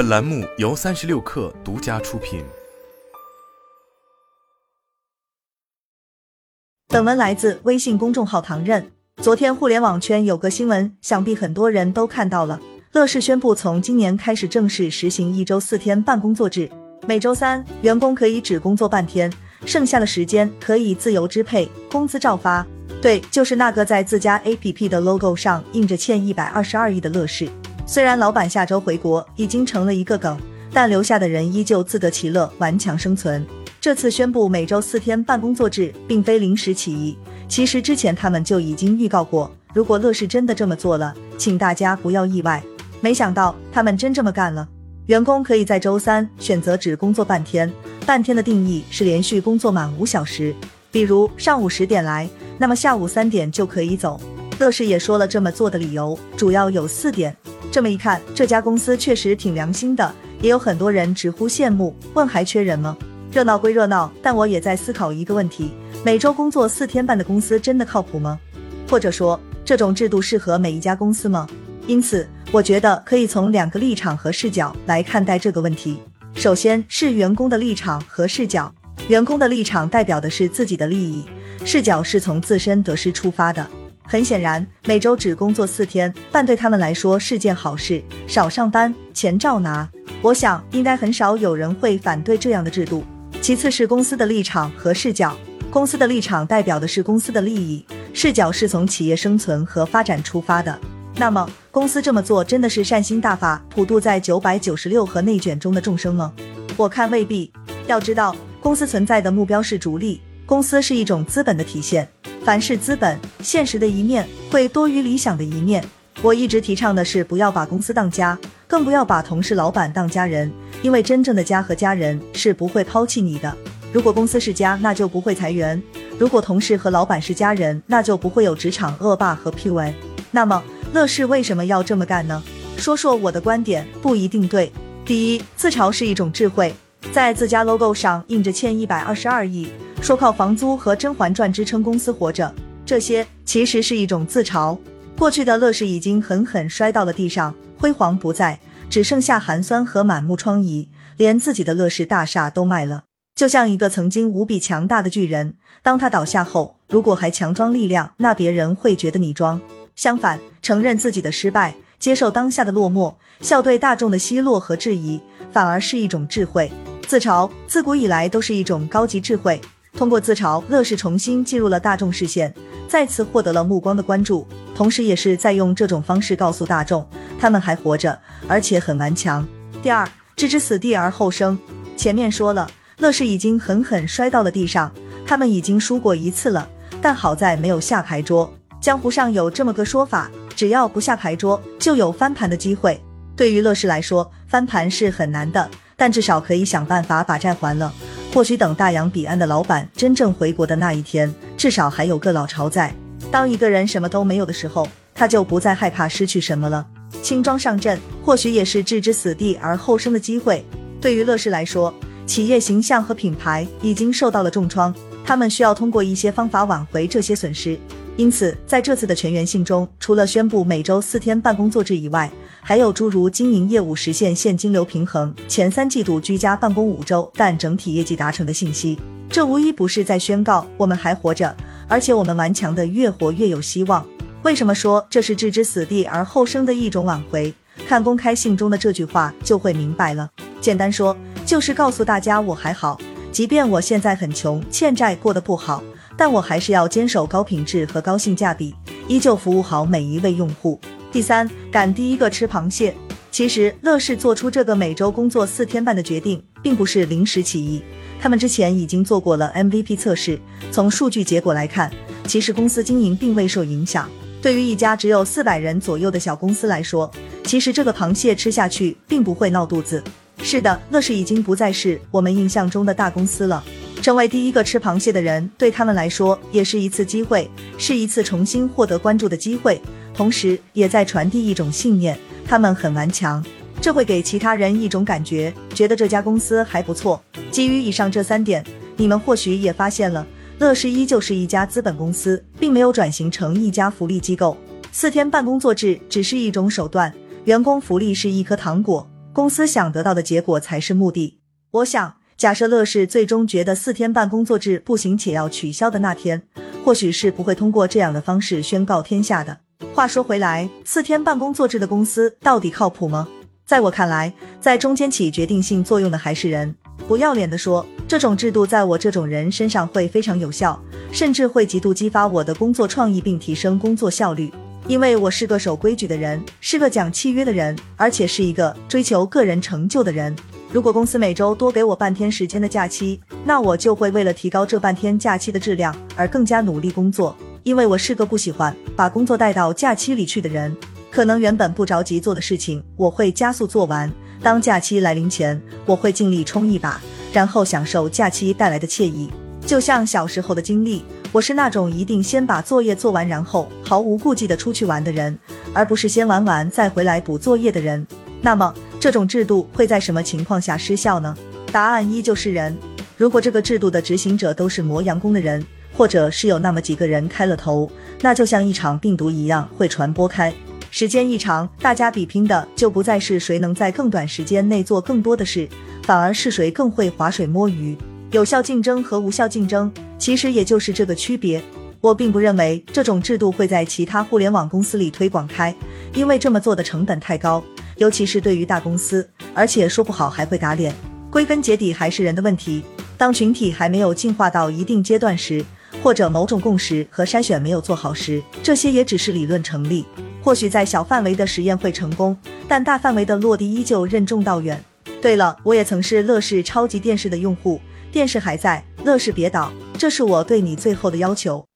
本栏目由三十六氪独家出品。本文来自微信公众号唐任。昨天互联网圈有个新闻，想必很多人都看到了。乐视宣布从今年开始正式实行一周四天办公作制，每周三员工可以只工作半天，剩下的时间可以自由支配，工资照发。对，就是那个在自家 APP 的 logo 上印着欠一百二十二亿的乐视。虽然老板下周回国已经成了一个梗，但留下的人依旧自得其乐，顽强生存。这次宣布每周四天办工作制，并非临时起意，其实之前他们就已经预告过，如果乐视真的这么做了，请大家不要意外。没想到他们真这么干了，员工可以在周三选择只工作半天，半天的定义是连续工作满五小时，比如上午十点来，那么下午三点就可以走。乐视也说了这么做的理由，主要有四点。这么一看，这家公司确实挺良心的，也有很多人直呼羡慕，问还缺人吗？热闹归热闹，但我也在思考一个问题：每周工作四天半的公司真的靠谱吗？或者说，这种制度适合每一家公司吗？因此。我觉得可以从两个立场和视角来看待这个问题。首先是员工的立场和视角，员工的立场代表的是自己的利益，视角是从自身得失出发的。很显然，每周只工作四天半对他们来说是件好事，少上班钱照拿。我想应该很少有人会反对这样的制度。其次是公司的立场和视角，公司的立场代表的是公司的利益，视角是从企业生存和发展出发的。那么，公司这么做真的是善心大法，普渡在九百九十六和内卷中的众生吗？我看未必。要知道，公司存在的目标是逐利，公司是一种资本的体现。凡是资本，现实的一面会多于理想的一面。我一直提倡的是，不要把公司当家，更不要把同事、老板当家人，因为真正的家和家人是不会抛弃你的。如果公司是家，那就不会裁员；如果同事和老板是家人，那就不会有职场恶霸和 PUA。那么。乐视为什么要这么干呢？说说我的观点，不一定对。第一，自嘲是一种智慧，在自家 logo 上印着欠一百二十二亿，说靠房租和《甄嬛传》支撑公司活着，这些其实是一种自嘲。过去的乐视已经狠狠摔到了地上，辉煌不再，只剩下寒酸和满目疮痍，连自己的乐视大厦都卖了。就像一个曾经无比强大的巨人，当他倒下后，如果还强装力量，那别人会觉得你装。相反，承认自己的失败，接受当下的落寞，笑对大众的奚落和质疑，反而是一种智慧。自嘲自古以来都是一种高级智慧。通过自嘲，乐视重新进入了大众视线，再次获得了目光的关注，同时也是在用这种方式告诉大众，他们还活着，而且很顽强。第二，置之死地而后生。前面说了，乐视已经狠狠摔到了地上，他们已经输过一次了，但好在没有下牌桌。江湖上有这么个说法，只要不下牌桌，就有翻盘的机会。对于乐视来说，翻盘是很难的，但至少可以想办法把债还了。或许等大洋彼岸的老板真正回国的那一天，至少还有个老巢在。当一个人什么都没有的时候，他就不再害怕失去什么了。轻装上阵，或许也是置之死地而后生的机会。对于乐视来说，企业形象和品牌已经受到了重创，他们需要通过一些方法挽回这些损失。因此，在这次的全员信中，除了宣布每周四天办公作制以外，还有诸如经营业务实现现金流平衡、前三季度居家办公五周但整体业绩达成的信息。这无一不是在宣告我们还活着，而且我们顽强的越活越有希望。为什么说这是置之死地而后生的一种挽回？看公开信中的这句话就会明白了。简单说，就是告诉大家我还好，即便我现在很穷，欠债过得不好。但我还是要坚守高品质和高性价比，依旧服务好每一位用户。第三，敢第一个吃螃蟹。其实乐视做出这个每周工作四天半的决定，并不是临时起意，他们之前已经做过了 MVP 测试。从数据结果来看，其实公司经营并未受影响。对于一家只有四百人左右的小公司来说，其实这个螃蟹吃下去并不会闹肚子。是的，乐视已经不再是我们印象中的大公司了。成为第一个吃螃蟹的人，对他们来说也是一次机会，是一次重新获得关注的机会，同时也在传递一种信念：他们很顽强。这会给其他人一种感觉，觉得这家公司还不错。基于以上这三点，你们或许也发现了，乐视依旧是一家资本公司，并没有转型成一家福利机构。四天办工作制只是一种手段，员工福利是一颗糖果。公司想得到的结果才是目的。我想，假设乐视最终觉得四天半工作制不行且要取消的那天，或许是不会通过这样的方式宣告天下的。话说回来，四天半工作制的公司到底靠谱吗？在我看来，在中间起决定性作用的还是人。不要脸的说，这种制度在我这种人身上会非常有效，甚至会极度激发我的工作创意并提升工作效率。因为我是个守规矩的人，是个讲契约的人，而且是一个追求个人成就的人。如果公司每周多给我半天时间的假期，那我就会为了提高这半天假期的质量而更加努力工作。因为我是个不喜欢把工作带到假期里去的人，可能原本不着急做的事情，我会加速做完。当假期来临前，我会尽力冲一把，然后享受假期带来的惬意。就像小时候的经历。我是那种一定先把作业做完，然后毫无顾忌的出去玩的人，而不是先玩完再回来补作业的人。那么，这种制度会在什么情况下失效呢？答案依旧是人。如果这个制度的执行者都是磨洋工的人，或者是有那么几个人开了头，那就像一场病毒一样会传播开。时间一长，大家比拼的就不再是谁能在更短时间内做更多的事，反而是谁更会划水摸鱼。有效竞争和无效竞争，其实也就是这个区别。我并不认为这种制度会在其他互联网公司里推广开，因为这么做的成本太高，尤其是对于大公司，而且说不好还会打脸。归根结底还是人的问题。当群体还没有进化到一定阶段时，或者某种共识和筛选没有做好时，这些也只是理论成立。或许在小范围的实验会成功，但大范围的落地依旧任重道远。对了，我也曾是乐视超级电视的用户。电视还在，乐视别倒，这是我对你最后的要求。